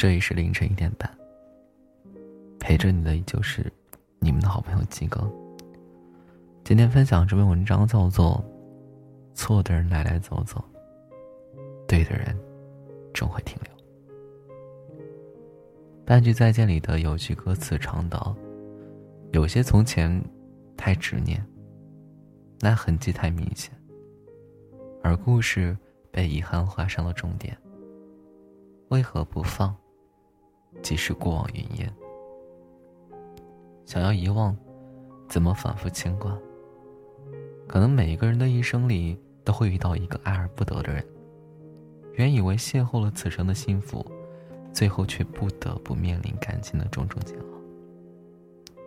这里是凌晨一点半，陪着你的依旧是你们的好朋友鸡哥。今天分享这篇文章叫做《错的人来来走走，对的人终会停留》。半句再见里的有句歌词唱道：“有些从前太执念，那痕迹太明显，而故事被遗憾画上了终点。为何不放？即是过往云烟。想要遗忘，怎么反复牵挂？可能每一个人的一生里都会遇到一个爱而不得的人，原以为邂逅了此生的幸福。”最后却不得不面临感情的种种煎熬。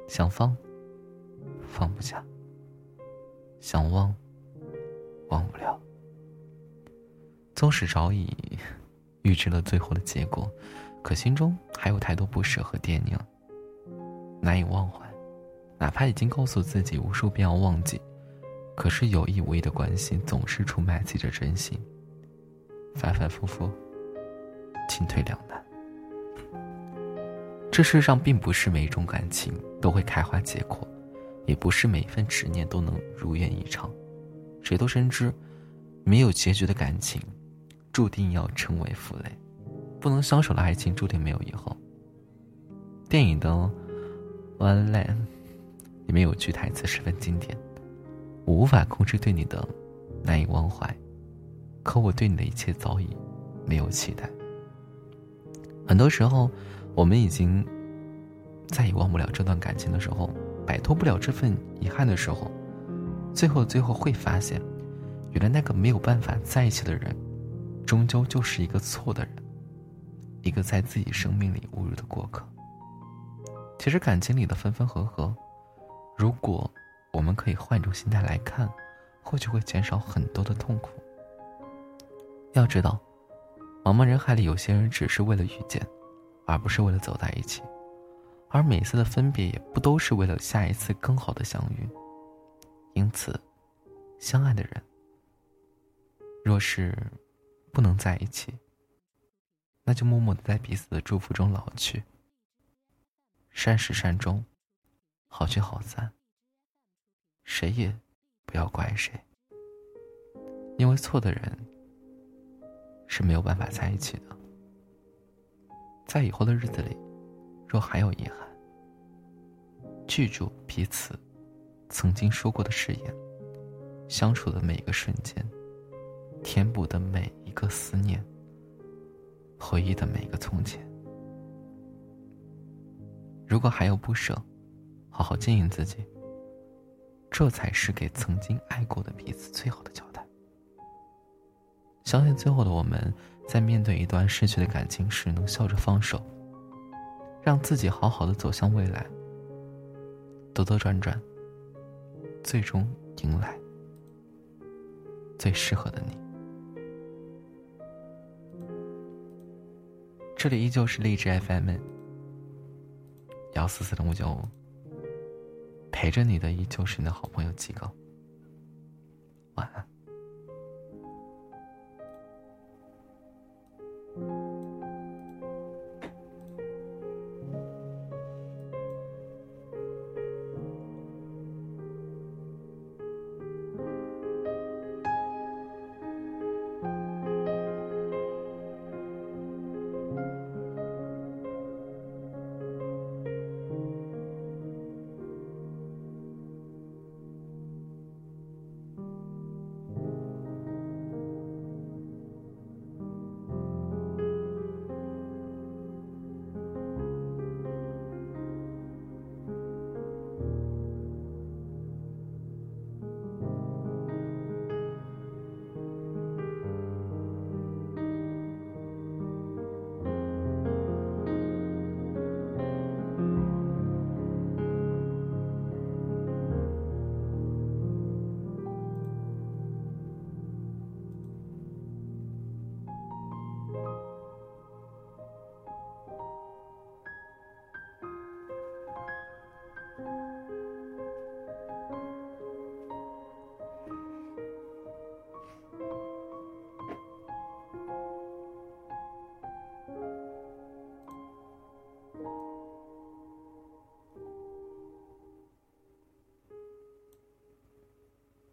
想放，放不下；想忘，忘不了。纵使早已预知了最后的结果，可心中还有太多不舍和惦念，难以忘怀。哪怕已经告诉自己无数遍要忘记，可是有意无意的关心总是出卖自己的真心，反反复复，进退两难。这世上并不是每一种感情都会开花结果，也不是每一份执念都能如愿以偿。谁都深知，没有结局的感情，注定要成为负累；不能相守的爱情，注定没有以后。电影的《One Land》里面有句台词十分经典：“我无法控制对你的难以忘怀，可我对你的一切早已没有期待。”很多时候。我们已经再也忘不了这段感情的时候，摆脱不了这份遗憾的时候，最后最后会发现，原来那个没有办法在一起的人，终究就是一个错的人，一个在自己生命里误入的过客。其实感情里的分分合合，如果我们可以换种心态来看，或许会减少很多的痛苦。要知道，茫茫人海里，有些人只是为了遇见。而不是为了走在一起，而每次的分别也不都是为了下一次更好的相遇。因此，相爱的人若是不能在一起，那就默默的在彼此的祝福中老去。善始善终，好聚好散。谁也不要怪谁，因为错的人是没有办法在一起的。在以后的日子里，若还有遗憾，记住彼此曾经说过的誓言，相处的每一个瞬间，填补的每一个思念，回忆的每个从前。如果还有不舍，好好经营自己，这才是给曾经爱过的彼此最好的交代。相信最后的我们。在面对一段失去的感情时，能笑着放手，让自己好好的走向未来，兜兜转转，最终迎来最适合的你。这里依旧是励志 FM，幺四四零五九五。陪着你的，依旧是你的好朋友几个。晚安。